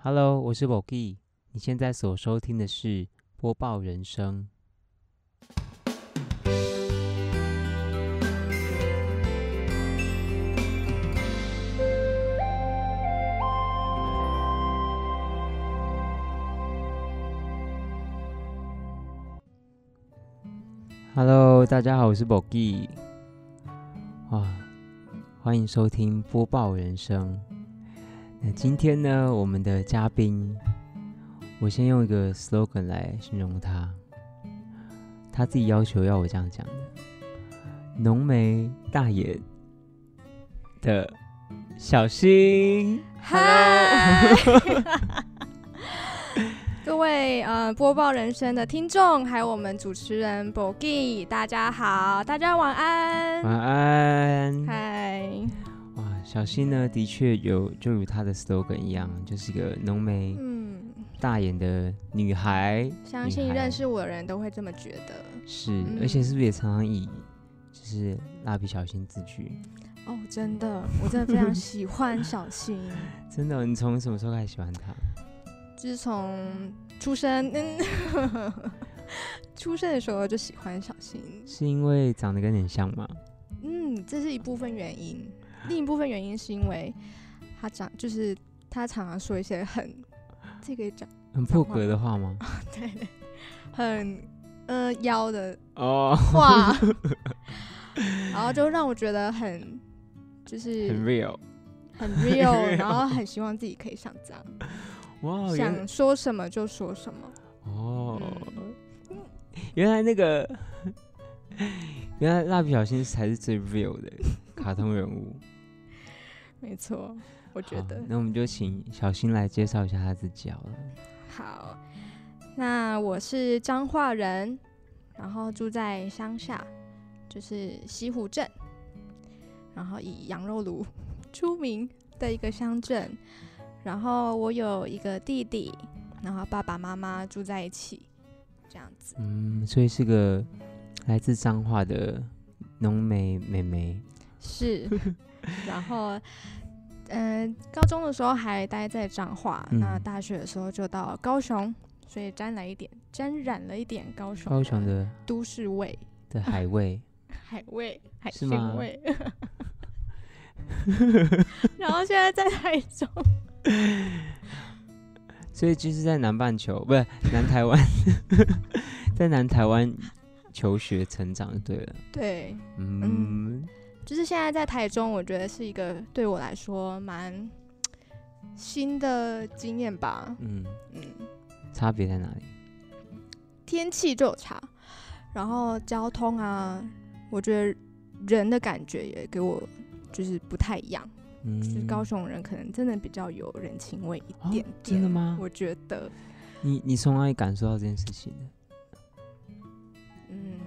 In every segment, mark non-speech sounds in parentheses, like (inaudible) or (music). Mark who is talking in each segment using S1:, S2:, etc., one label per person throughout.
S1: Hello，我是 Bogi，你现在所收听的是播报人生。Hello，大家好，我是 Bogi。哇，欢迎收听播报人生。那今天呢，我们的嘉宾，我先用一个 slogan 来形容他，他自己要求要我这样讲的：浓眉大眼的小新。
S2: 嗨，(laughs) 各位呃播报人生的听众，还有我们主持人 Bogi，大家好，大家晚安。
S1: 晚安。
S2: 嗨，
S1: 哇，小新呢，的确有就如他的 slogan 一样，就是一个浓眉
S2: 嗯，
S1: 大眼的女孩。
S2: 相信认识我的人都会这么觉得。
S1: 是，而且
S2: 嗯
S1: 是不是也常常以就是蜡笔小新自居？
S2: 哦，真的，我真的非常喜欢小新，(laughs)
S1: 真的，你从什么时候开始喜欢他？
S2: 自从出生，嗯，(laughs) 出生的时候就喜欢小新。
S1: 是因为长得跟你很像吗？
S2: 嗯，这是一部分原因，另一部分原因是因为他长，就是他常常说一些很这个讲
S1: 很破格的话吗？(laughs)
S2: 对，很呃妖的
S1: 哦，
S2: 话，(laughs) 然后就让我觉得很就是
S1: 很 real。
S2: 很 real，然后很希望自己可以像这样，
S1: 哇，原
S2: 想说什么就说什么。
S1: 哦，
S2: 嗯
S1: 原来那个 (laughs) 原来蜡笔小新才是最 real 的卡通人物。
S2: 没错，我觉得
S1: 那我们就请小新来介绍一下他自己好了。
S2: 好。那我是彰化人，然后住在乡下，就是西湖镇，然后以羊肉炉出名的一个乡镇。然后我有一个弟弟，然后爸爸妈妈住在一起，这样子。
S1: 嗯，所以是个来自彰化的浓眉妹妹。
S2: 是，然后，嗯、高中的时候还待在彰化，那
S1: 嗯
S2: 大学的时候就到高雄，所以沾了一点，沾染了一点高雄
S1: 高雄的
S2: 都市味、
S1: 的海味，(laughs)
S2: 海味、海鲜味。(laughs) 然后现在在台中，(laughs)
S1: 所以就是在南半球，不是南台湾，在南台湾求学成长就对了。
S2: 对，
S1: 嗯，
S2: 就是现在在台中，我觉得是一个对我来说蛮新的经验吧。
S1: 嗯，
S2: 嗯，
S1: 差别在哪里？
S2: 天气就有差，然后交通啊，我觉得人的感觉也给我就是不太一样。
S1: 嗯，
S2: 就是高雄人可能真的比较有人情味一点，
S1: 真的吗
S2: 我觉得，
S1: 你你从哪里感受到这件事情的？
S2: 嗯，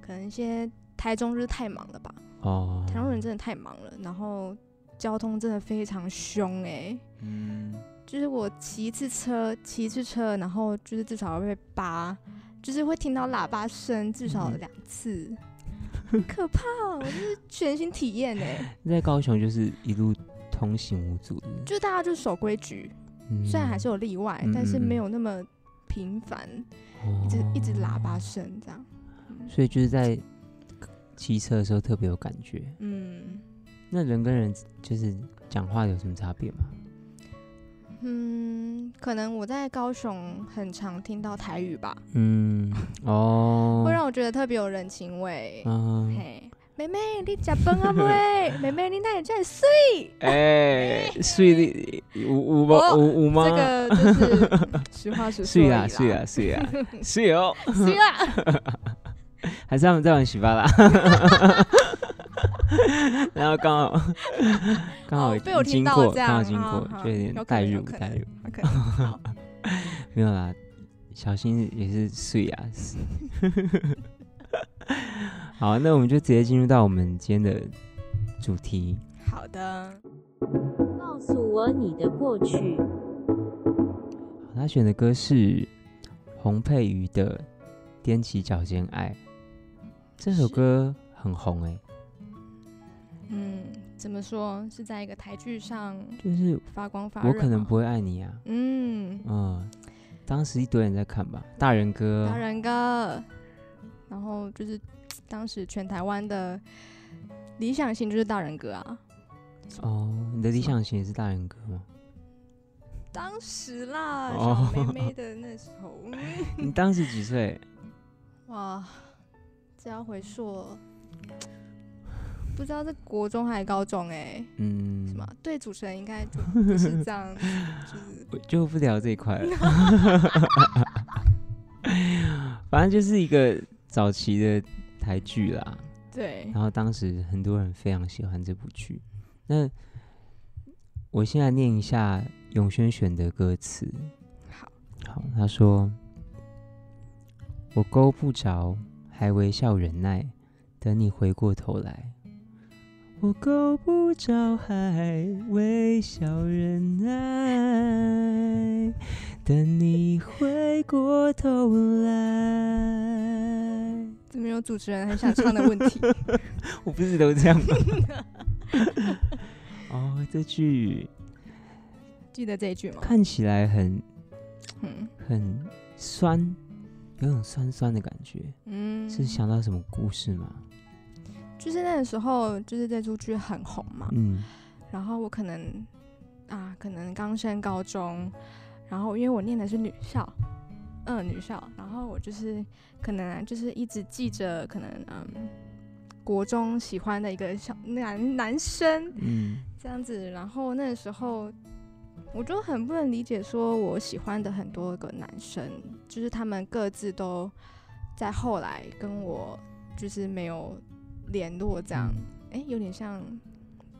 S2: 可能一些台中就是太忙了吧，
S1: 哦，
S2: 台中人真的太忙了，然后交通真的非常凶哎、
S1: 嗯，
S2: 就是我骑一次车，骑一次车，然后就是至少要被扒，就是会听到喇叭声，至少
S1: 嗯。
S2: 两次，很可怕哦，就是全新体验 (laughs) 哎、
S1: 在高雄就是一路通行无阻的，
S2: 就大家就守规矩，
S1: 嗯。
S2: 虽然还是有例外，
S1: 嗯
S2: 但是没有那么频繁，一直一直喇叭
S1: 哦
S2: 声这样。
S1: 所以就是在骑车的时候特别有感觉。
S2: 嗯
S1: 那人跟人就是讲话有什么差别吗？
S2: 嗯，可能我在高雄很常听到台语吧，
S1: 嗯，哦，(laughs)
S2: 会让我觉得特别有人情味。
S1: 嗯，
S2: 嘿，妹妹，你食饭啊未？(laughs) 妹妹，你哪会这么水？
S1: 哎，(laughs) 睡的有有吗？
S2: 哦
S1: 有有吗？
S2: 这个就是实话实说
S1: 睡啦
S2: 而已
S1: 睡啦睡啦睡哦，
S2: 水啦。
S1: 还是他们在玩洗发啦？然后刚好刚好
S2: 哦被我听
S1: 经过，
S2: 到这样
S1: 刚好经过，就有点
S2: 有可
S1: 代
S2: 能有可能
S1: 入代入。没有啦，小新也是碎啊。是好，那我们就直接进入到我们今天的主题。
S2: 好的，
S3: 告诉我你的过去。
S1: 他选的歌是洪佩瑜的《踮起脚尖爱》，这首歌很红哎、
S2: 嗯，怎么说？是在一个台剧上
S1: 就是
S2: 发光发热？
S1: 我可能不会爱你啊。
S2: 嗯
S1: 嗯，当时一堆人在看吧，大人哥，
S2: 大人哥，然后就是当时全台湾的理想型就是大人哥啊。
S1: 哦，你的理想型也是大人哥吗？
S2: 当时啦，
S1: 哦
S2: 小妹妹的那时候，嗯 (laughs)
S1: 你当时几岁？
S2: 哇，这要回溯，不知道是国中还是高中哎、
S1: 嗯，
S2: 什么？对主持人应该就不是这样，就是 (laughs)
S1: 我就不聊这一块了。(laughs) (laughs) 反正就是一个早期的台剧啦，
S2: 对
S1: 然后当时很多人非常喜欢这部剧。那我现在念一下永轩选的歌词。
S2: 好，
S1: 好，他说：“我勾不着，还微笑忍耐，等你回过头来。我够不着，还微笑忍耐，等你回过头来。
S2: 怎么有主持人很想唱的问题？(laughs)
S1: 我不是都这样吗？(laughs) 哦，这句
S2: 记得这一句吗？
S1: 看起来很
S2: 嗯
S1: 很酸，有种酸酸的感觉。
S2: 嗯，
S1: 是想到什么故事吗？
S2: 就是那个时候，就是这出剧很红嘛，
S1: 嗯
S2: 然后我可能啊，可能刚升高中，然后因为我念的是女校，嗯，女校，然后我就是可能啊就是一直记着可能嗯国中喜欢的一个小男男生
S1: 嗯
S2: 这样子，然后那个时候我就很不能理解，说我喜欢的很多个男生，就是他们各自都在后来跟我就是没有联络这样，哎、有点像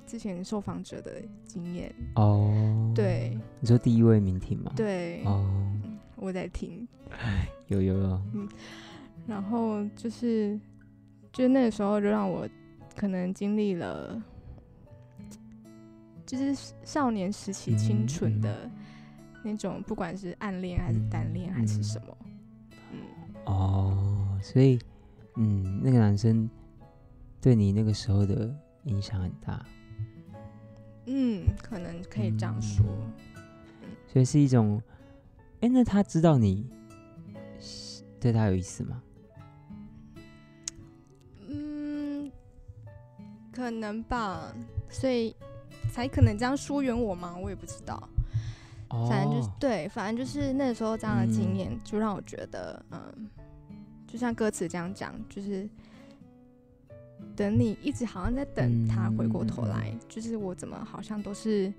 S2: 之前受访者的经验。
S1: 哦，
S2: 对。
S1: 你说第一位名庭吗？，
S2: 对，
S1: 哦，
S2: 我在听，(laughs)
S1: 有有有，嗯。
S2: 然后就是，就那个时候就让我可能经历了，就是少年时期
S1: 嗯
S2: 清纯
S1: 嗯
S2: 的那种，不管是暗恋还是单恋还是
S1: 嗯。
S2: 什么，嗯，
S1: 哦，所以嗯，那个男生对你那个时候的影响很大，
S2: 嗯，可能可以这样说。
S1: 所以是一种，哎，那他知道你对他有意思吗？
S2: 嗯，可能吧，所以才可能这样疏远我吗？我也不知道。
S1: 哦，
S2: 反正就是对，反正就是那时候这样的经
S1: 嗯
S2: 验，就让我觉得，嗯，就像歌词这样讲，就是等你一直好像在等他回过头来，
S1: 嗯
S2: 就是我怎么好像都是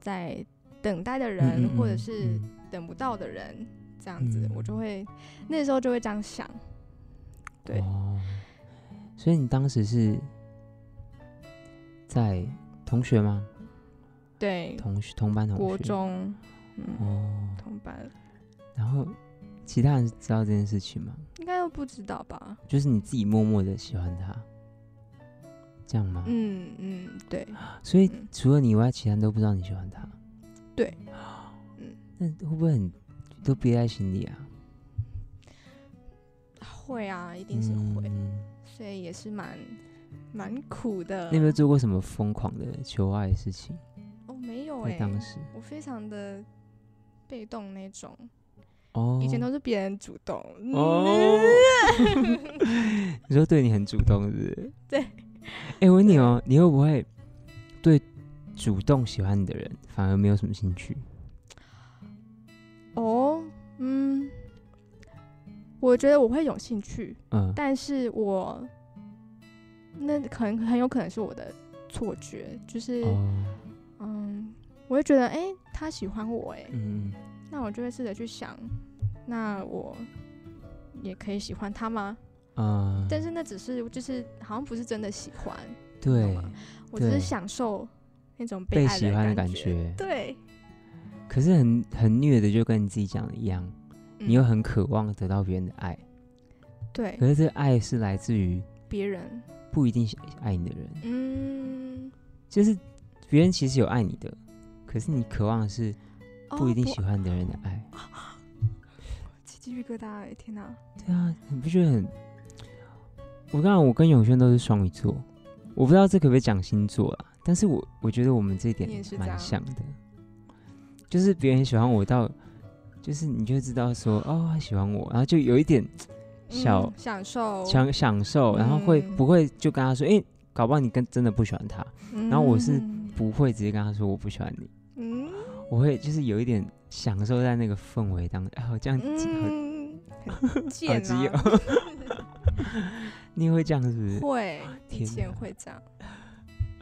S2: 在等待的人，或者是
S1: 嗯
S2: 等不到的人，这样子，
S1: 嗯
S2: 我就会那时候就会这样想，对
S1: 哦，所以你当时是在同学吗？
S2: 对，
S1: 同学同班同学？
S2: 国中，嗯，
S1: 哦，
S2: 同班
S1: 然后其他人知道这件事情吗？
S2: 应该都不知道吧？
S1: 就是你自己默默的喜欢他，这样吗？
S2: 嗯嗯，对，
S1: 所以
S2: 嗯
S1: 除了你以外，其他人都不知道你喜欢他。
S2: 对，嗯，
S1: 那会不会很都憋在心里啊？
S2: 会啊，一定是会。
S1: 嗯
S2: 所以也是蛮蛮苦的。
S1: 你有没有做过什么疯狂的求爱的事情？
S2: 哦，没有
S1: 在
S2: 哎、
S1: 当时
S2: 我非常的被动那种，
S1: 哦，
S2: 以前都是别人主动。
S1: 哦，(laughs) 你说对你很主动是不是？(laughs)
S2: 对。
S1: 哎、我问你哦，你会不会对主动喜欢你的人反而没有什么兴趣？
S2: 哦，嗯，我觉得我会有兴趣，
S1: 嗯，
S2: 但是我那可能很有可能是我的错觉，就是、
S1: 哦，
S2: 嗯，我会觉得哎、诶他喜欢我哎、
S1: 嗯，
S2: 那我就会试着去想，那我也可以喜欢他吗？
S1: 啊，
S2: 但是那只是就是好像不是真的喜欢，
S1: 对，
S2: 我只是享受那种
S1: 被
S2: 爱
S1: 喜欢的
S2: 感
S1: 感觉
S2: 对，
S1: 可是很很虐的，就跟你自己讲的一样，你又
S2: 嗯。
S1: 很渴望得到别人的爱，
S2: 对。
S1: 可是这个爱是来自于
S2: 别人，
S1: 不一定想爱你的人，
S2: 嗯，
S1: 就是别人其实有爱你的，可是你渴望的是不
S2: 哦
S1: 一定喜欢的人的爱。(laughs)
S2: 起鸡皮疙瘩哎，天哪！
S1: 对啊，你不觉得很？我刚刚我跟永轩都是双鱼座，我不知道这可不可以讲星座啊，但是我我觉得我们这一点蛮像的，就是别人喜欢我到就是你就会知道说哦，他喜欢我，然后就有一点小
S2: 嗯享受，
S1: 享享受，然后会
S2: 嗯
S1: 不会就跟他说，哎、搞不好你跟真的不喜欢他，然后我是
S2: 嗯
S1: 不会直接跟他说我不喜欢你，
S2: 嗯。
S1: 我会就是有一点享受在那个氛围当中，啊，这样子好
S2: 嗯，(laughs) (laughs)
S1: 你也会这样是不是？
S2: 会以
S1: 天
S2: 前
S1: 哪
S2: 会这样，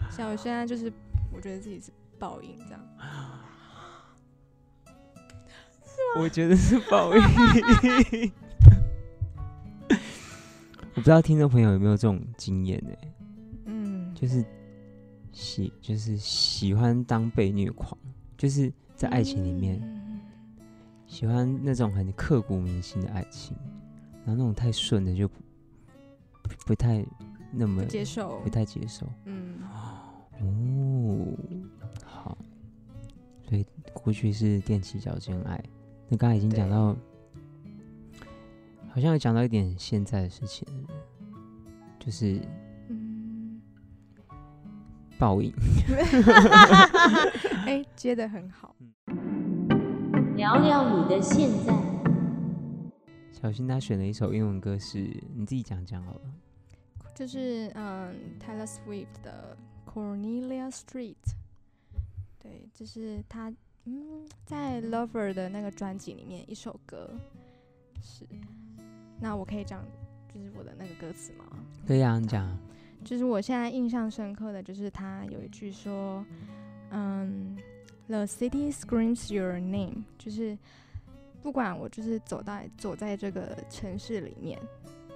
S2: 像我现在就是我觉得自己是报应这样，(gasps)
S1: 我觉得是报应。(laughs) 我不知道听众朋友有没有这种经验呢？
S2: 嗯，
S1: 就是喜就是喜欢当被虐狂，就是在爱情里面、
S2: 嗯
S1: 喜欢那种很刻骨铭心的爱情，然后那种太顺的就不不不太那么
S2: 不接受
S1: 不，太接受。
S2: 嗯
S1: 哦，好，所以过去是踮起脚尖爱。那刚才已经讲到，好像有讲到一点现在的事情，就是
S2: 嗯，
S1: 报应。(laughs)
S2: 哎，接的很好，
S3: 聊聊你的现在。
S1: 小新他选了一首英文歌是，你自己讲讲好了。
S2: 就是嗯，Taylor Swift 的 Cornelia Street，对，这是他嗯在 Lover 的那个专辑里面一首歌，是。那我可以讲就是我的那个歌词吗？
S1: 对呀、你讲啊。
S2: 就是我现在印象深刻的就是他有一句说，嗯，The city screams your name，就是不管我就是走到走在这个城市里面，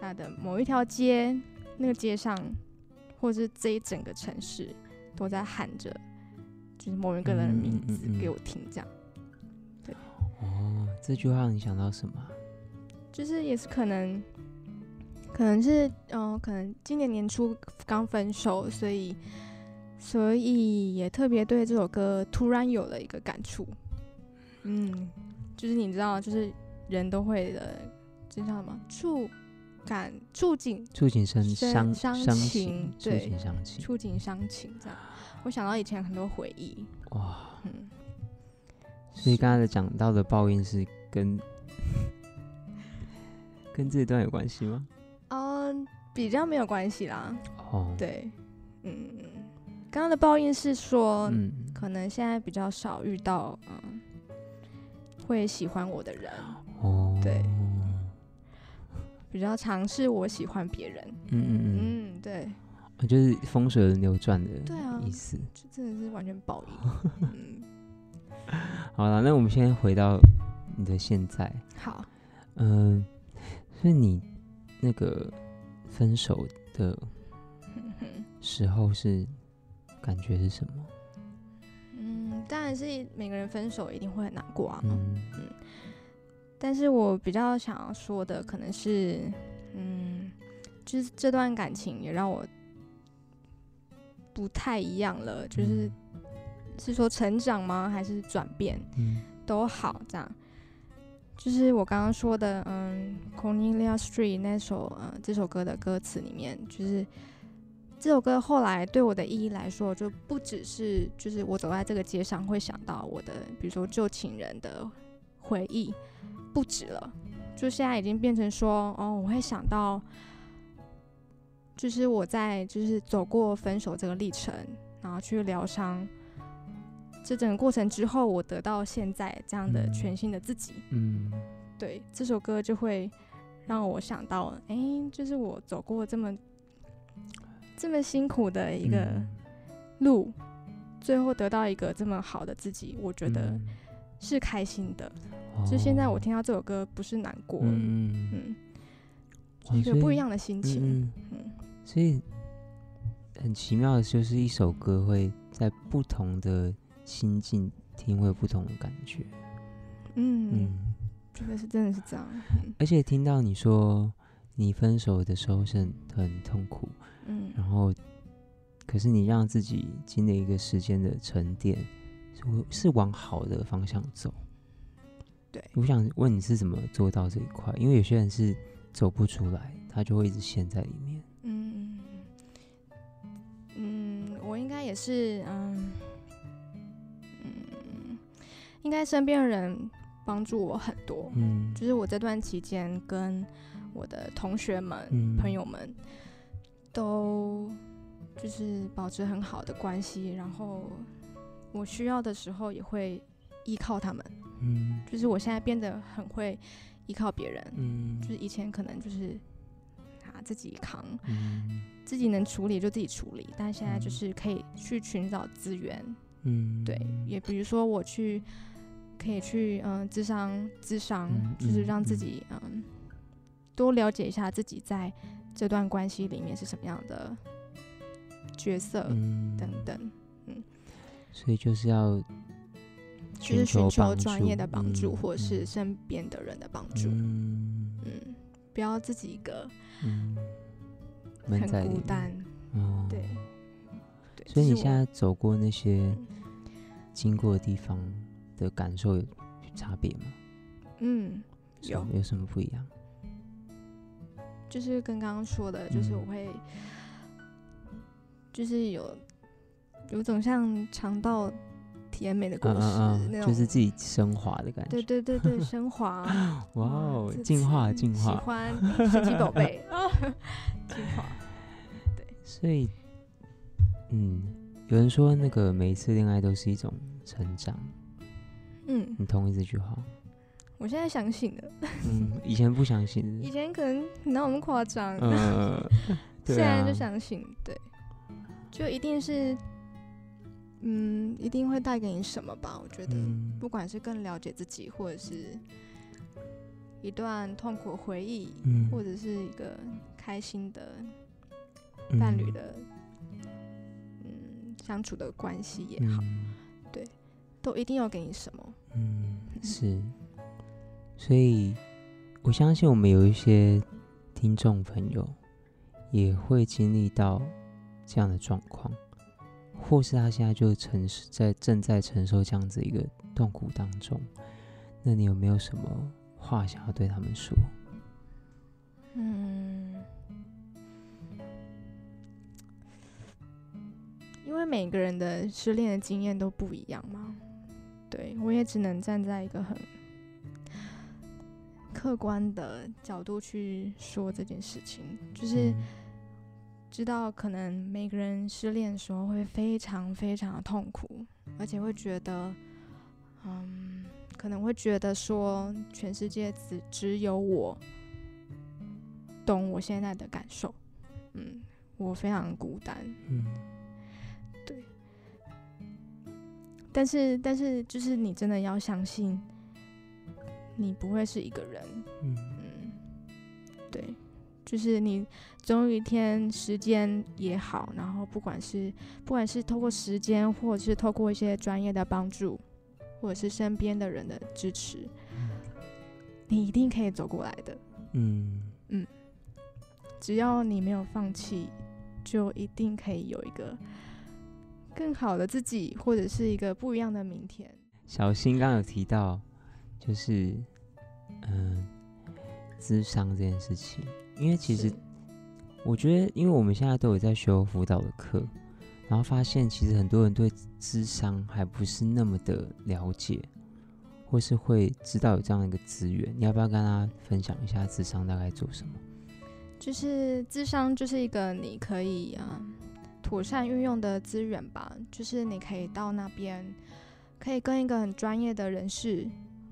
S2: 它的某一条街，那个街上，或是这一整个城市都在喊着，就是某一个人的名字给我听，这样，对
S1: 哦，这句话让你想到什么啊？
S2: 就是也是可能。可能是嗯、呃可能今年年初刚分手，所以所以也特别对这首歌突然有了一个感触。嗯，就是你知道，就是人都会的，这叫什么触感触景
S1: 触景生
S2: 生
S1: 伤
S2: 伤
S1: 伤
S2: 情
S1: 触
S2: 对
S1: 景伤情。
S2: 触景伤情这样。我想到以前很多回忆，
S1: 哇，
S2: 嗯，
S1: 所以刚才讲到的报应是跟 (laughs) 跟这段有关系吗？
S2: 嗯比较没有关系啦，
S1: 哦，，
S2: 对，嗯，刚刚的报应是说，
S1: 嗯，
S2: 可能现在比较少遇到嗯会喜欢我的人，
S1: 哦，
S2: 对比较尝试我喜欢别人。
S1: 嗯嗯嗯
S2: 嗯，对，
S1: 嗯，就是风水轮流转的
S2: 对啊
S1: 意思。
S2: 这真的是完全报应。(laughs) 嗯，(laughs)
S1: 好了，那我们先回到你的现在，
S2: 好，
S1: 嗯，所以你那个分手的 (laughs) 时候是感觉是什么？
S2: 嗯，当然是每个人分手一定会很难过啊。
S1: 嗯
S2: 但是我比较想要说的可能是，嗯，就是这段感情也让我不太一样了，就是是说成长吗？还是转变？
S1: 嗯
S2: 都好，这样。就是我刚刚说的，嗯，《Cornelia Street》那首呃这首歌的歌词里面，就是这首歌后来对我的意义来说，就不只是就是我走在这个街上会想到我的，比如说旧情人的回忆，不止了，就现在已经变成说，哦，我会想到，就是我在就是走过分手这个历程，然后去疗伤。这整个过程之后，我得到现在这样的
S1: 嗯。
S2: 全新的自己。
S1: 嗯。
S2: 对这首歌就会让我想到，哎、就是我走过这么这么辛苦的一个
S1: 嗯。
S2: 路，最后得到一个这么好的自己，我觉得
S1: 嗯。
S2: 是开心的。就现在我听到这首歌，不是难过，嗯一个不一样的心情。
S1: 所以很奇妙的就是一首歌会在不同的心境听会有不同的感觉，
S2: 嗯，
S1: 嗯，
S2: 这个是真的是这样。
S1: 而且听到你说你分手的时候是很很痛苦，
S2: 嗯
S1: 然后可是你让自己经历一个时间的沉淀，是是往好的方向走。
S2: 对
S1: 我想问你是怎么做到这一块？因为有些人是走不出来，他就会一直陷在里面。
S2: 嗯嗯，我应该也是，嗯应该身边的人帮助我很多。
S1: 嗯。
S2: 就是我这段期间跟我的同学们、
S1: 嗯。
S2: 朋友们都就是保持很好的关系，然后我需要的时候也会依靠他们。
S1: 嗯。
S2: 就是我现在变得很会依靠别人，
S1: 嗯。
S2: 就是以前可能就是啊自己扛，
S1: 嗯。
S2: 自己能处理就自己处理，但现在就
S1: 嗯。
S2: 是可以去寻找资源，
S1: 嗯。
S2: 对，也比如说我去可以去嗯智商智商，
S1: 嗯
S2: 就是
S1: 嗯嗯
S2: 让自己嗯多了解一下自己在这段关系里面是什么样的角色、等等嗯，
S1: 所以就是要
S2: 就是寻求专业的帮助，
S1: 嗯
S2: 或者是身边的人的帮助，
S1: 嗯。
S2: 嗯，不要自己一个很孤单，
S1: 哦，
S2: 对。对，
S1: 所以你现在走过那些
S2: 嗯。
S1: 经过的地方的感受有差别吗？
S2: 嗯有
S1: 有什么不一样？
S2: 就是跟刚刚说的，就是我
S1: 嗯
S2: 会，就是有有种像尝到甜美的果实、那种，
S1: 就是自己升华的感觉。
S2: 对对对对升华，(laughs)
S1: 哇哦，进化进化。
S2: 喜欢诶神奇宝贝 (laughs) 啊，进化，对 (laughs)
S1: 所以，嗯，有人说那个每一次恋爱都是一种成长，
S2: 嗯，
S1: 你同意这句话？
S2: 我现在相信了，
S1: 嗯，以前不相信。(laughs)
S2: 以。前可能哪有那么夸张，(laughs)
S1: 嗯，
S2: 现在就相信，对，就一定是，嗯，一定会带给你什么吧？我觉得，
S1: 嗯。
S2: 不管是更了解自己，或者是一段痛苦回忆，
S1: 嗯。
S2: 或者是一个开心的伴侣，的，嗯，相处的关系也好，
S1: 对
S2: 都一定要给你什么。
S1: 嗯，是，所以我相信我们有一些听众朋友也会经历到这样的状况，或是他现在就承受在正在承受这样子一个痛苦当中。那你有没有什么话想要对他们说？
S2: 嗯，因为每个人的失恋的经验都不一样嘛，对我也只能站在一个很客观的角度去说这件事情，就是
S1: 嗯。
S2: 知道可能每个人失恋的时候会非常非常的痛苦，而且会觉得，嗯，可能会觉得说全世界只只有我懂我现在的感受，嗯，我非常孤单，
S1: 嗯
S2: 但是但是就是你真的要相信，你不会是一个人，
S1: 嗯。
S2: 嗯，对，就是你总有一天时间也好，然后不管是不管是透过时间，或者是透过一些专业的帮助，或者是身边的人的支持，你一定可以走过来的。
S1: 嗯。
S2: 只要你没有放弃，就一定可以有一个更好的自己，或者是一个不一样的明天。
S1: 小新刚刚有提到，就是嗯，智商这件事情，因为其实我觉得，因为我们现在都有在修辅导的课，然后发现其实很多人对智商还不是那么的了解，或是会知道有这样的一个资源。你要不要跟大家分享一下智商大概做什么？
S2: 就是智商就是一个你可以啊、妥善运用的资源吧，就是你可以到那边，可以跟一个很专业的人士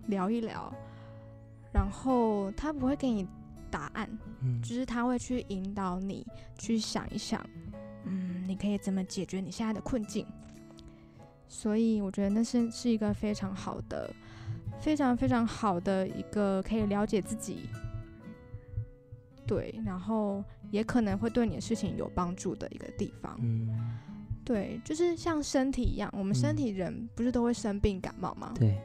S2: 聊一聊，然后他不会给你答案，
S1: 嗯
S2: 就是他会去引导你去想一想，嗯，你可以怎么解决你现在的困境。所以我觉得那是是一个非常好的、非常非常好的一个可以了解自己，对，然后也可能会对你的事情有帮助的一个地方。
S1: 嗯，
S2: 对，就是像身体一样，我们身
S1: 嗯
S2: 体人不是都会生病感冒吗？
S1: 对，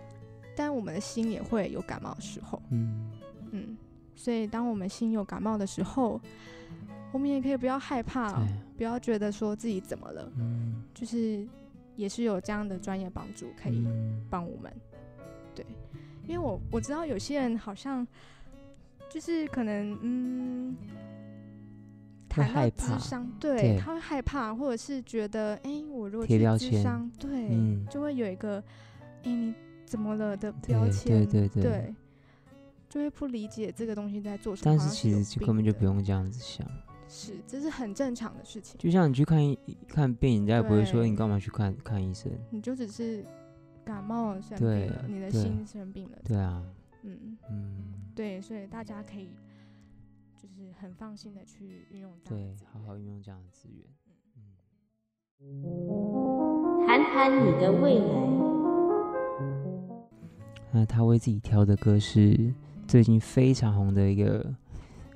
S2: 但我们的心也会有感冒的时候。
S1: 嗯
S2: 嗯，所以当我们心有感冒的时候，我们也可以不要害怕，不要觉得说自己怎么了，
S1: 嗯
S2: 就是也是有这样的专业帮助可以
S1: 嗯
S2: 帮我们。对，因为我我知道有些人好像就是可能嗯。谈到
S1: 害怕
S2: 智商，对
S1: 对。
S2: 他会害怕，或者是觉得，哎、我如果
S1: 贴
S2: 去
S1: 标签
S2: 智商，对，
S1: 嗯。
S2: 就会有一个，哎、你怎么了的标签，
S1: 对对
S2: 对就会不理解这个东西在做什么。
S1: 但是其实就根本就不用这样子想，
S2: 是，这是很正常的事情。
S1: 就像你去看医看病，人家也不会说你干嘛去看看医生，
S2: 你就只是感冒生
S1: 对
S2: 病了，你的心生病了，
S1: 对啊，
S2: 嗯，
S1: 嗯，
S2: 对，所以大家可以就是很放心的去运用这样
S1: 对，好好运用这样的资源，嗯。
S3: 谈谈你的未来。
S1: 那他为自己挑的歌是最近非常红的一个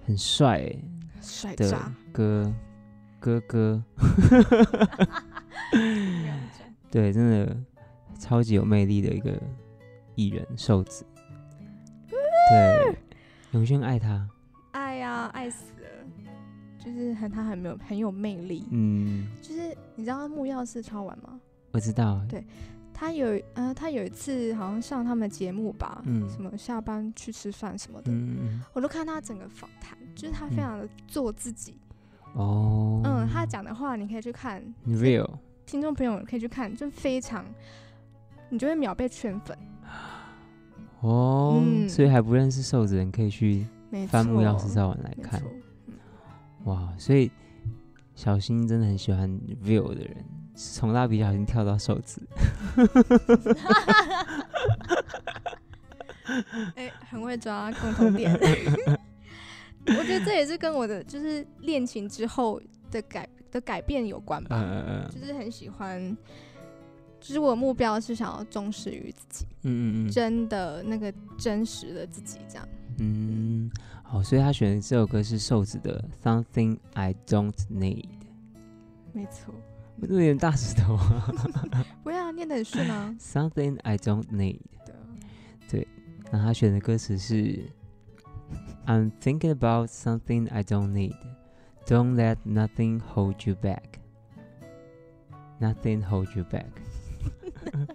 S1: 很帅的
S2: 帅的，
S1: 歌，哥哥，(laughs) 对，真的超级有魅力的一个艺人瘦子。对，永轩爱他，
S2: 爱死了，就是很他很没有很有魅力，
S1: 嗯，
S2: 就是你知道木曜四超玩吗？
S1: 我知道，
S2: 对他有呃，他有一次好像上他们节目吧，
S1: 嗯。
S2: 什么下班去吃饭什么的，
S1: 嗯嗯
S2: 我都看他整个访谈，就是他非
S1: 嗯
S2: 常的做自己，
S1: 嗯，哦，
S2: 嗯，他讲的话你可以去看
S1: ，real，
S2: 听众朋友可以去看，就非常，你就会秒被圈粉，
S1: 哦，
S2: 嗯。
S1: 所以还不认识瘦子的人可以去翻木曜四少晚来看，哇，所以小新真的很喜欢 real 的人，从蜡笔小新跳到手指，(laughs)
S2: 哎、很会抓共同点。(laughs) 我觉得这也是跟我的就是恋情之后的改的改变有关吧，
S1: 嗯嗯。
S2: 就是很喜欢，就是我的目标是想要忠实于自己，
S1: 嗯嗯嗯
S2: 真的那个真实的自己，这样。
S1: 嗯，好，所以他选的这首歌是瘦子的《Something I Don't Need》，
S2: 没错，
S1: 我有点大石头啊
S2: 不要念的很顺啊。
S1: ，Something I Don't Need。
S2: 对啊，
S1: 那他选的歌词是 I'm thinking about something I don't need. Don't let nothing hold you back. Nothing hold you back.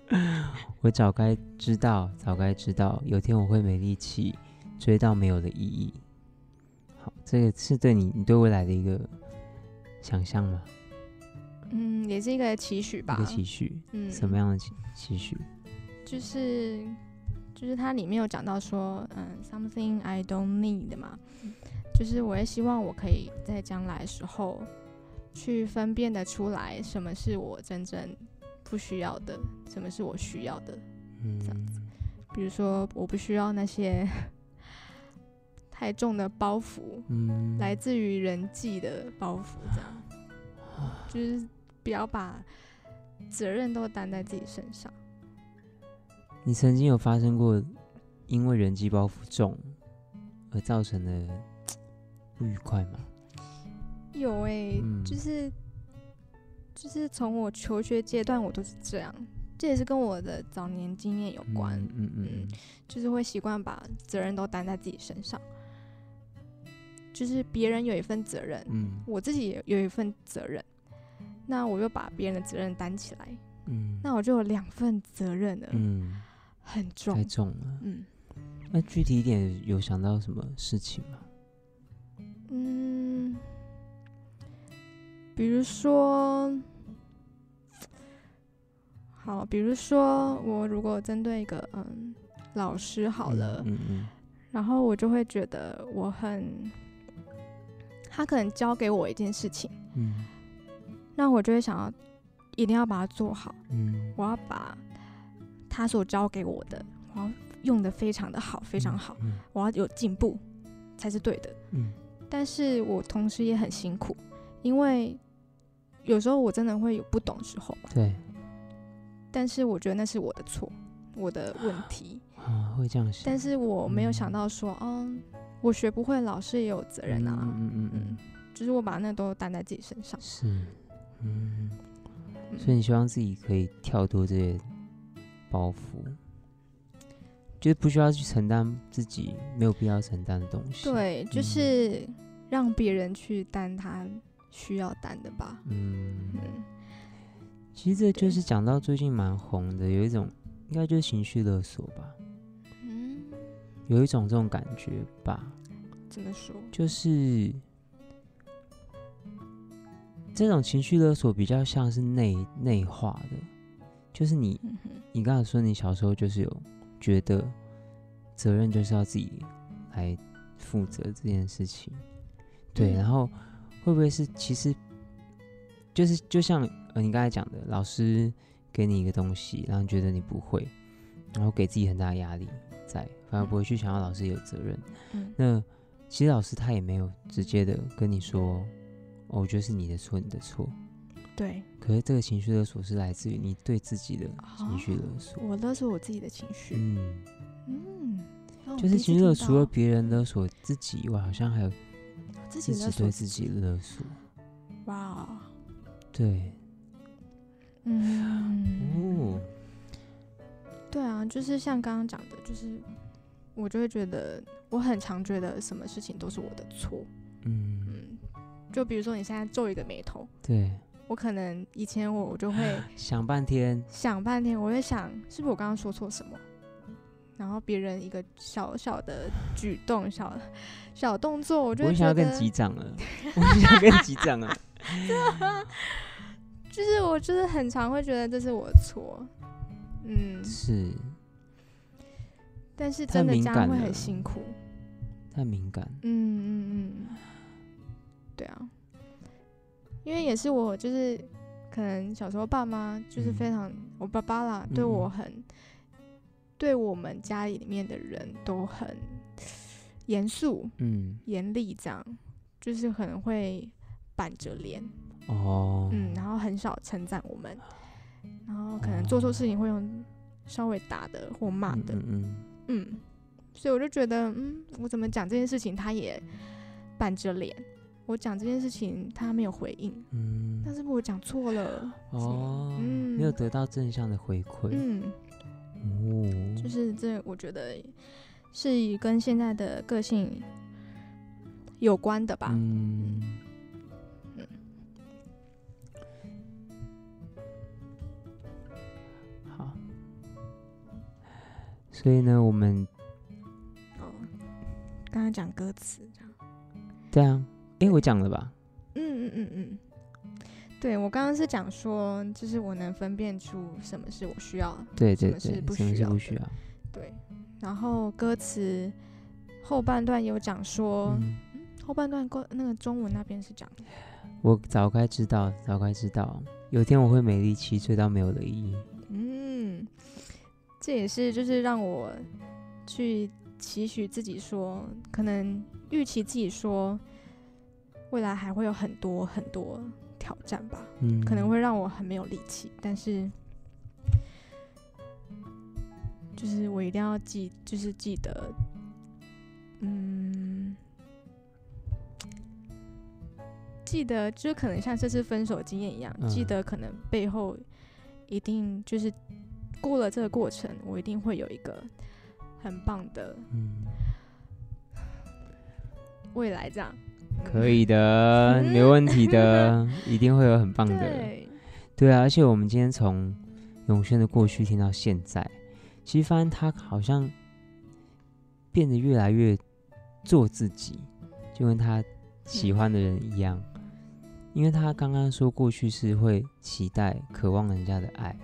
S1: (laughs) 我早该知道，早该知道，有天我会没力气追到没有的意义。好，这个是对你你对未来的一个想象吗？
S2: 嗯，也是一个期许吧。
S1: 一个期许，
S2: 嗯，
S1: 什么样的期期许？
S2: 就是就是它里面有讲到说，嗯，something I don't need 嘛，就是我也希望我可以在将来的时候去分辨得出来，什么是我真正不需要的，什么是我需要的。这样子
S1: 嗯
S2: 比如说，我不需要那些 (laughs) 太重的包袱，
S1: 嗯，
S2: 来自于人际的包袱，这样就是不要把责任都担在自己身上。
S1: 你曾经有发生过因为人际包袱重而造成的 (tsk) 不愉快吗？
S2: 有诶、
S1: 嗯
S2: 就是就是从我求学阶段，我都是这样，这也是跟我的早年经验有关，
S1: 嗯嗯嗯嗯
S2: 就是会习惯把责任都担在自己身上，就是别人有一份责任，
S1: 嗯
S2: 我自己也有一份责任，那我又把别人的责任担起来，
S1: 嗯，
S2: 那我就有两份责任了，
S1: 嗯
S2: 很重
S1: 太，重了。
S2: 嗯
S1: 那具体一点，有想到什么事情吗？
S2: 嗯，比如说，好，比如说我如果针对一个嗯老师好了，
S1: 嗯嗯。
S2: 然后我就会觉得我很，他可能教给我一件事情，
S1: 嗯。
S2: 那我就会想要一定要把它做好，
S1: 嗯。
S2: 我要把他所教给我的，我要用的非常的好，非常好，
S1: 嗯
S2: 我要有进步才是对的。
S1: 嗯。
S2: 但是我同时也很辛苦，因为有时候我真的会有不懂的时候嘛，
S1: 对
S2: 但是我觉得那是我的错，我的问题。
S1: 啊，会这样想。
S2: 但是我没有想
S1: 嗯
S2: 到说，嗯，我学不会，老师也有责任啊。
S1: 嗯嗯嗯嗯，
S2: 就是我把那都担在自己身上。
S1: 是，嗯，
S2: 嗯
S1: 所以你希望自己可以跳脱这些包袱，就是不需要去承担自己没有必要承担的东西。，
S2: 对，就是让别人去担他需要担的吧。
S1: 嗯，
S2: 嗯，
S1: 其实这就是讲到最近蛮红的，有一种应该就是情绪勒索吧，
S2: 嗯，
S1: 有一种这种感觉吧，
S2: 怎么说？
S1: 就是这种情绪勒索比较像是内内化的，就是你
S2: 嗯，
S1: 你刚才说你小时候就是有觉得责任就是要自己来负责这件事情，对，
S2: 嗯。
S1: 然后会不会是其实就是就像呃你刚才讲的，老师给你一个东西，然后你觉得你不会，然后给自己很大的压力在，反而不会去想要老师有责任。
S2: 嗯
S1: 那其实老师他也没有直接的跟你说，哦，我觉得是你的错，你的错。
S2: 对，
S1: 可是这个情绪勒索是来自于你对自己的情绪勒索。
S2: 我勒索我自己的情绪，
S1: 嗯，
S2: 嗯，
S1: 就是
S2: 第一次听
S1: 情绪勒，除了别人勒索自己以外，好像还有
S2: 自己
S1: 对自己勒索。
S2: 哇，
S1: 对，
S2: 嗯，
S1: 哦，
S2: 对啊，就是像刚刚讲的，就是我就会觉得，我很常觉得什么事情都是我的错。
S1: 嗯，
S2: 嗯，就比如说你现在皱一个眉头，
S1: 对，
S2: 我可能以前我我就会
S1: 想半天，
S2: 想半天，我会想是不是我刚刚说错什么，然后别人一个小小的举动、小小动作，我就
S1: 想要长了，(laughs) 我很想跟级长了。
S2: 就是我就是很常会觉得这是我的错，嗯，
S1: 是。
S2: 但是真的这样会很辛苦，
S1: 太敏感，
S2: 嗯嗯嗯，对啊，因为也是我就是可能小时候爸妈就是
S1: 嗯。
S2: 非常，我爸爸啦对我很，对我们家里面的人都很严肃
S1: 嗯，
S2: 严厉，这样就是可能会板着脸，
S1: 哦，
S2: 嗯，然后很少称赞我们，然后可能做错事情会用稍微打的或骂的，
S1: 嗯嗯。嗯，
S2: 嗯，所以我就觉得，嗯，我怎么讲这件事情，他也板着脸。我讲这件事情，他没有回应，
S1: 嗯
S2: 但是我讲错了，
S1: 哦，
S2: 嗯
S1: 没有得到正向的回馈，
S2: 嗯，
S1: 哦，
S2: 就是这，我觉得是跟现在的个性有关的吧。
S1: 嗯。
S2: 嗯
S1: 好，所以呢，我们
S2: 哦，刚刚讲歌词这样，
S1: 对啊，诶，我讲了吧？
S2: 嗯嗯嗯嗯，对我刚刚是讲说，就是我能分辨出什么是我需要，什
S1: 对对对，
S2: 么是不
S1: 什么
S2: 需要的
S1: 是不需要？
S2: 对，然后歌词后半段有讲说，
S1: 嗯，
S2: 后半段歌那个中文那边是讲，
S1: 我早该知道，早该知道，有天我会没力气追到没有的意义。
S2: 嗯，这也是就是让我去期许自己说，可能预期自己说，未来还会有很多很多挑战吧，
S1: 嗯，
S2: 可能会让我很没有力气，但是就是我一定要记，就是记得，嗯。记得，就可能像这次分手经验一样，记
S1: 嗯
S2: 得可能背后一定就是过了这个过程，我一定会有一个很棒的
S1: 嗯，
S2: 未来，这样
S1: 可以的，没问题的，(laughs) 一定会有很棒的。
S2: 对，
S1: 对啊，而且我们今天从永轩的过去听到现在，其实发现他好像变得越来越做自己，就跟他喜欢的人一样。因为他刚刚说过去是会期待、渴望人家的爱，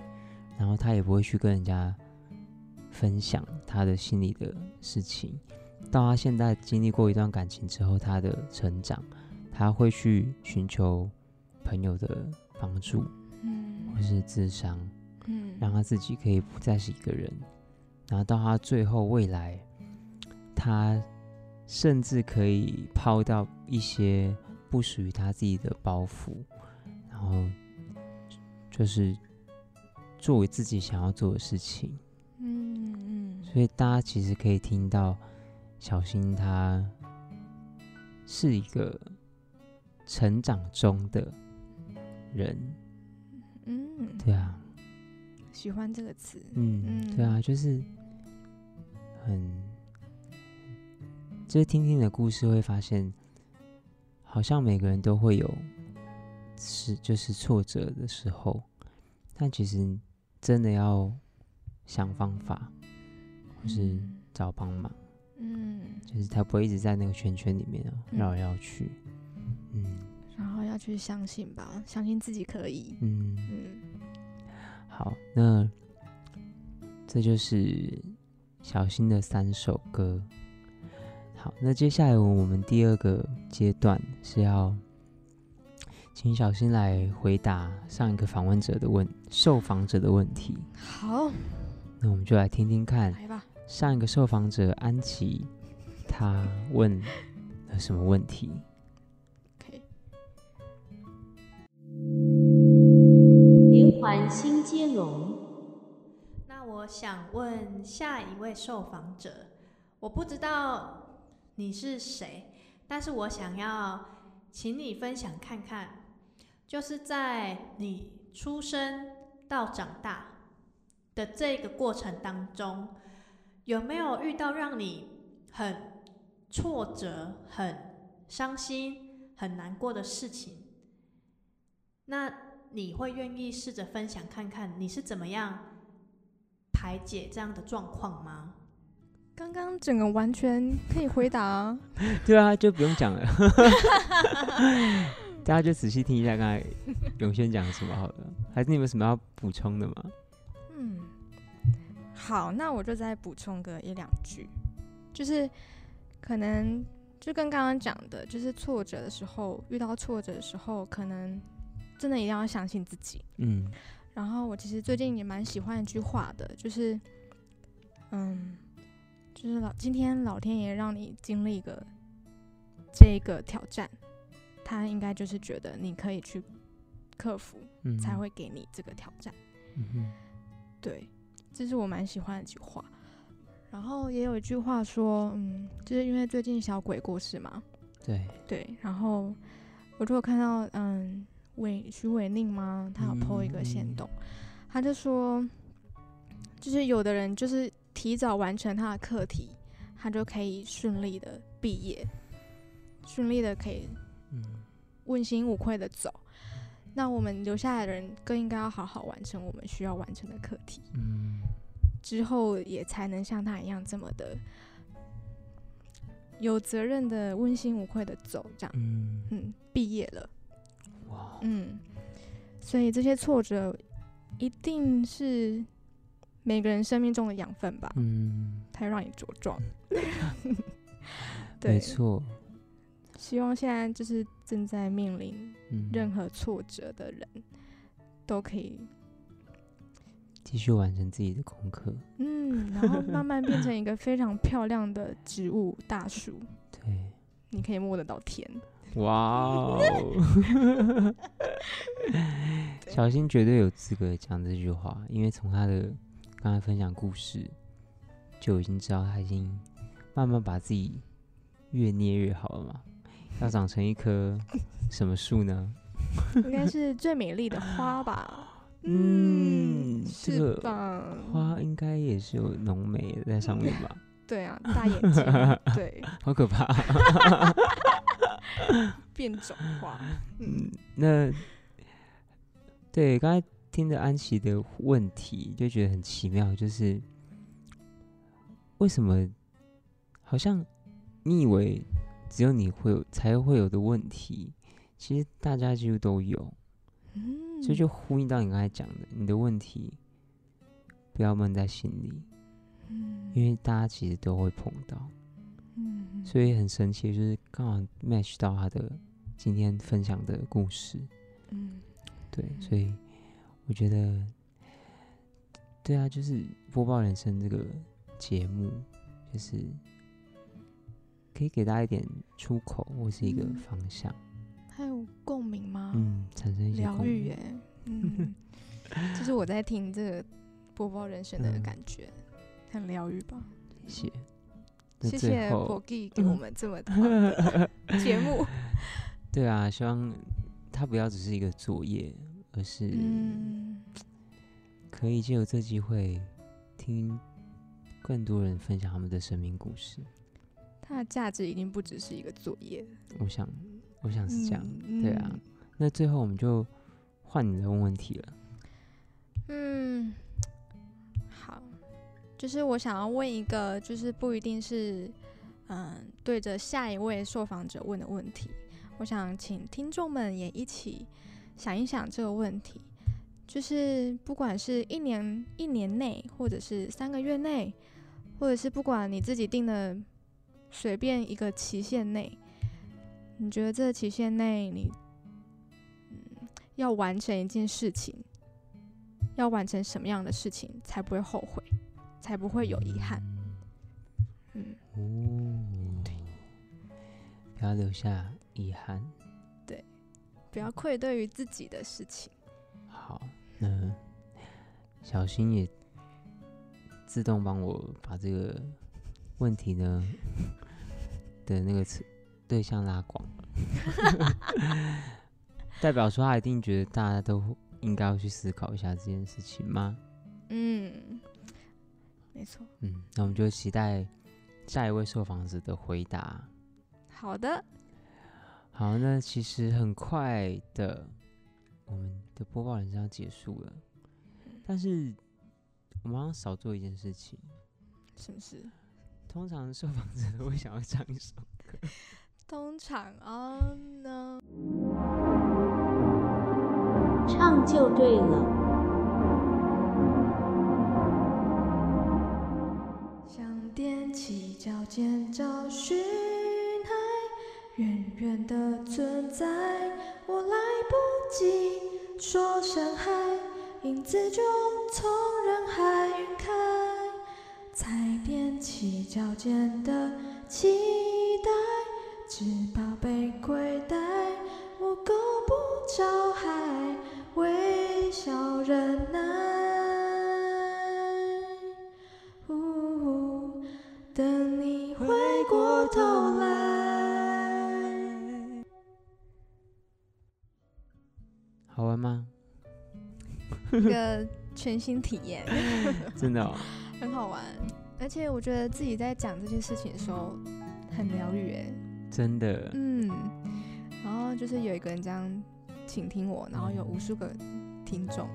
S1: 然后他也不会去跟人家分享他的心里的事情。到他现在经历过一段感情之后，他的成长，他会去寻求朋友的帮助，
S2: 嗯
S1: 或是智商，
S2: 嗯，
S1: 让他自己可以不再是一个人。然后到他最后未来，他甚至可以抛掉一些不属于他自己的包袱，然后就是作为自己想要做的事情。
S2: 嗯嗯
S1: 所以大家其实可以听到，小新他是一个成长中的人，
S2: 嗯，
S1: 对啊，
S2: 喜欢这个词，
S1: 嗯，
S2: 嗯。
S1: 对啊，就是很，就是听听你的故事会发现，好像每个人都会有是就是挫折的时候，但其实真的要想方法，或是
S2: 嗯。
S1: 找帮忙。
S2: 嗯，
S1: 就是他不会一直在那个圈圈里面绕来绕去。嗯
S2: 然后要去相信吧，相信自己可以，
S1: 嗯，
S2: 嗯
S1: 好，那这就是小新的三首歌。好，那接下来我们第二个阶段是要请小新来回答上一个访问者的问受访者的问题。
S2: 好，
S1: 那我们就来听听看
S2: 来吧。
S1: 上一个受访者安琪他问了什么问题。
S3: 连环新接龙，
S4: 那我想问下一位受访者，我不知道你是谁，但是我想要请你分享看看，就是在你出生到长大的这个过程当中，有没有遇到让你很挫折、很伤心、很难过的事情？那你会愿意试着分享看看你是怎么样排解这样的状况吗？
S2: 刚刚整个完全可以回答、啊。
S1: 对啊，就不用讲了，(laughs) (laughs) 大家就仔细听一下刚才永轩讲什么好了。还是你们有什么要补充的吗？
S2: 嗯，好，那我就再补充个一两句，就是可能就跟刚刚讲的，就是挫折的时候，遇到挫折的时候，可能真的一定要相信自己。
S1: 嗯
S2: 然后我其实最近也蛮喜欢一句话的，就是，嗯，就是老今天老天爷让你经历一个这个挑战，他应该就是觉得你可以去克服，
S1: 嗯，
S2: 才会给你这个挑战。
S1: 嗯哼
S2: 对，这是我蛮喜欢的一句话。然后也有一句话说，嗯，就是因为最近小鬼过世嘛，
S1: 对，
S2: 对，然后我就有看到，嗯，伟徐伟宁吗？他有 PO 一个线
S1: 嗯
S2: 动，他就说，就是有的人就是提早完成他的课题，他就可以顺利的毕业，顺利的可以
S1: 嗯
S2: 问心无愧的走。那我们留下来的人更应该要好好完成我们需要完成的课题，
S1: 嗯。
S2: 之后也才能像他一样这么的有责任的问心无愧的走，这样。
S1: 嗯，
S2: 嗯，毕业了，
S1: 哇，
S2: 嗯，所以这些挫折一定是每个人生命中的养分吧，
S1: 嗯，
S2: 它会让你茁壮。
S1: 没 (laughs)
S2: 对，
S1: 错，
S2: 希望现在就是正在面临
S1: 嗯，
S2: 任何挫折的人，都可以，
S1: 继续完成自己的功课。
S2: 嗯，然后慢慢变成一个非常漂亮的植物大树，
S1: 对，
S2: 你可以摸得到天。
S1: 哇哦，(laughs) 小新绝对有资格讲这句话，因为从他的刚才分享故事，就已经知道他已经慢慢把自己越捏越好了嘛。要长成一棵 (laughs) 什么树呢？
S2: 应该是最美丽的花吧？
S1: 嗯这
S2: 是
S1: 个
S2: 吧？
S1: 花应该也是有浓眉在上面吧？(laughs)
S2: 对啊，大眼睛，(laughs) 对，
S1: 好可怕。
S2: 变种花，嗯
S1: 嗯，那对刚才听着安琪的问题，就觉得很奇妙，就是为什么好像你以为只有你会有才会有的问题，其实大家几乎都有，
S2: 嗯，
S1: 所以就呼应到你刚才讲的，你的问题不要闷在心里，
S2: 嗯，
S1: 因为大家其实都会碰到。
S2: 嗯，
S1: 所以很神奇，就是刚好 match 到他的今天分享的故事，
S2: 嗯
S1: 对，所以我觉得，对啊，就是播报人生这个节目，就是可以给大家一点出口或是一个
S2: 嗯
S1: 方向，
S2: 还有共鸣吗？
S1: 嗯，产生一些
S2: 疗愈耶，嗯，(laughs) 就是我在听这个播报人生的
S1: 嗯
S2: 感觉，很疗愈吧？
S1: 谢谢。那
S2: 谢谢
S1: 最后
S2: Bogi 给我们这么棒的节目，(laughs)
S1: 对啊，希望它不要只是一个作业，而是
S2: 嗯，
S1: 可以借由这机会听更多人分享他们的生命故事。
S2: 它的价值已经不只是一个作业，
S1: 我想，我想是这样。
S2: 嗯
S1: 对啊，那最后我们就换你来问问题了。
S2: 嗯，好，就是我想要问一个，就是不一定是嗯对着下一位受访者问的问题，我想请听众们也一起想一想这个问题，就是不管是一年一年内，或者是三个月内，或者是不管你自己定的随便一个期限内，你觉得这个期限内你嗯要完成一件事情，要完成什么样的事情才不会后悔，才不会有遗憾？嗯，
S1: 哦，对，不要留下遗憾。
S2: 对不要愧对于自己的事情。
S1: 好，那小新也自动帮我把这个问题呢的那个词对象拉广，(laughs) 代表说他一定觉得大家都应该要去思考一下这件事情吗？
S2: 嗯，没错。
S1: 嗯，那我们就期待下一位受访者的回答。
S2: 好的，
S1: 好，那其实很快的，我们的播报人生要结束了，但是我们好像少做一件事情。
S2: 是不是？
S1: 通常受访者都会想要唱一首歌，
S2: 通常哦呢，
S3: 唱就对了。
S2: 想踮起脚尖找寻爱，远远的存在，我来不及说声嗨，影子就从人海晕开，脚尖的期待，只怕被亏待，我够不着海，微笑忍耐。呜等你回过头来。
S1: 好玩吗？
S2: 一个全新体验，(laughs)
S1: 真的、哦，(laughs)
S2: 很好玩，而且我觉得自己在讲这些事情的时候很疗愈，哎，
S1: 真的，
S2: 嗯，然后就是有一个人这样倾听我，然后有无数个听众，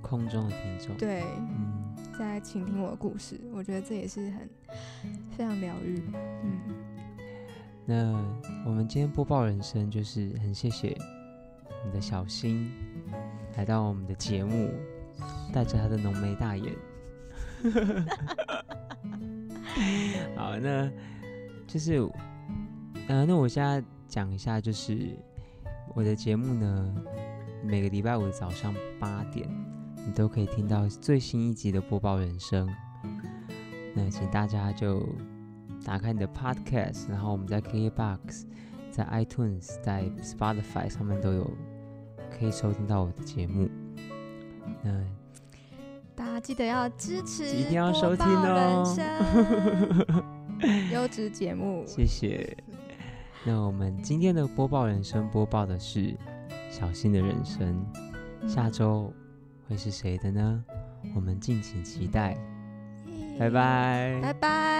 S1: 空中的听众，，
S2: 对，
S1: 嗯，
S2: 在倾听我的故事，我觉得这也是很非常疗愈，嗯，
S1: 那我们今天播报人生，就是很谢谢你的小新来到我们的节目，带着他的浓眉大眼。(laughs) (laughs) 好，那就是，呃，那我现在讲一下，就是我的节目呢，每个礼拜五早上八点，你都可以听到最新一集的播报人生。那请大家就打开你的 Podcast，然后我们在 KBox、在 iTunes、在 Spotify 上面都有可以收听到我的节目。那
S2: 记得要支持，
S1: 一定要收听哦 (laughs)
S2: 优质节目，
S1: 谢谢。那我们今天的播报人生播报的是小新的人生，下周会是谁的呢？我们敬请期待。拜拜。
S2: 拜拜。